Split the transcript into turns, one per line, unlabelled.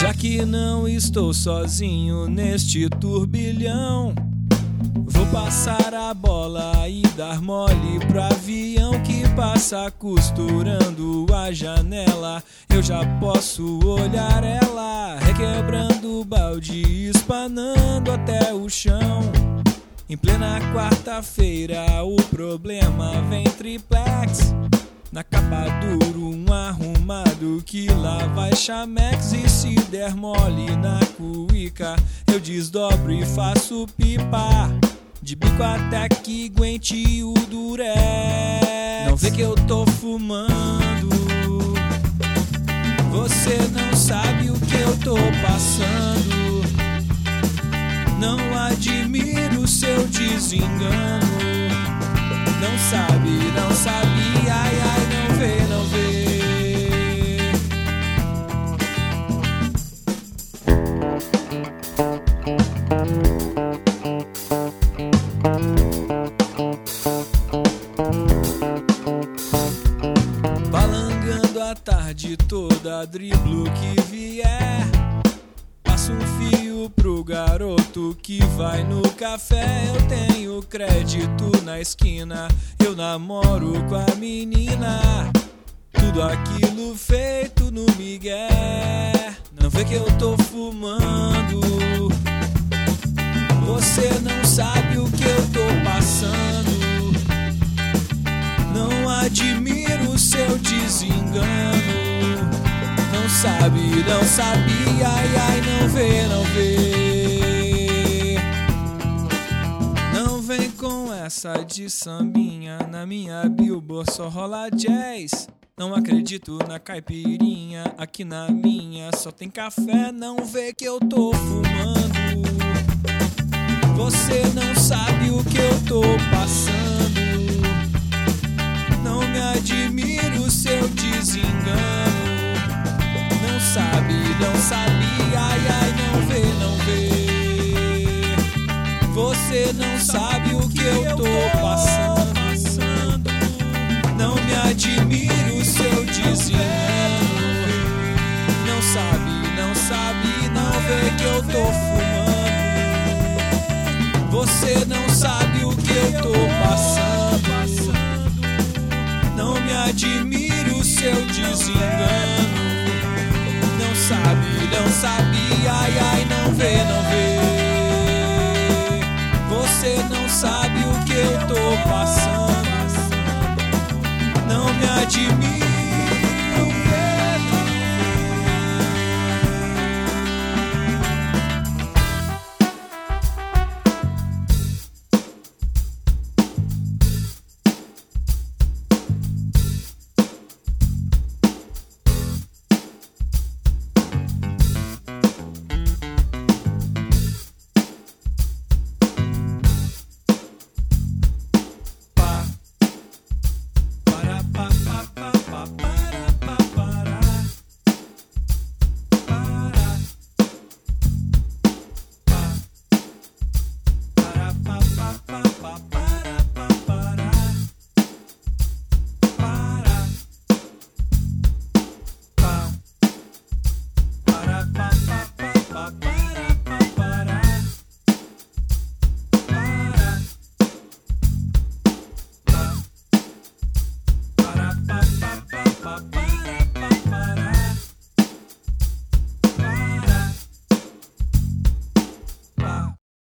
Já que não estou sozinho neste turbilhão, vou passar a bola e dar mole pro avião passa costurando a janela. Eu já posso olhar ela, requebrando o balde, espanando até o chão. Em plena quarta-feira, o problema vem triplex. Na capa duro, um arrumado que lá vai chamex e se der mole na cuica, eu desdobro e faço pipa. De bico até que aguente o durex. Não vê que eu tô fumando. Você não sabe o que eu tô passando. Não admiro seu desengano. Tarde toda, driblo que vier. Passo um fio pro garoto que vai no café. Eu tenho crédito na esquina, eu namoro com a menina. Tudo aquilo feito no migué. Não vê que eu tô fumando. Você não sabe sabe, não sabe, ai, ai, não vê, não vê. Não vem com essa de sambinha. Na minha billboard só rola jazz. Não acredito na caipirinha. Aqui na minha só tem café. Não vê que eu tô fumando. Você não sabe o que eu tô passando. Não me admiro o seu desengano. Não sabe, não sabe, não vê que eu tô fumando. Você não sabe o que eu tô passando. Não me admiro o seu desengano. Não sabe, não sabe, passando. Não me admiro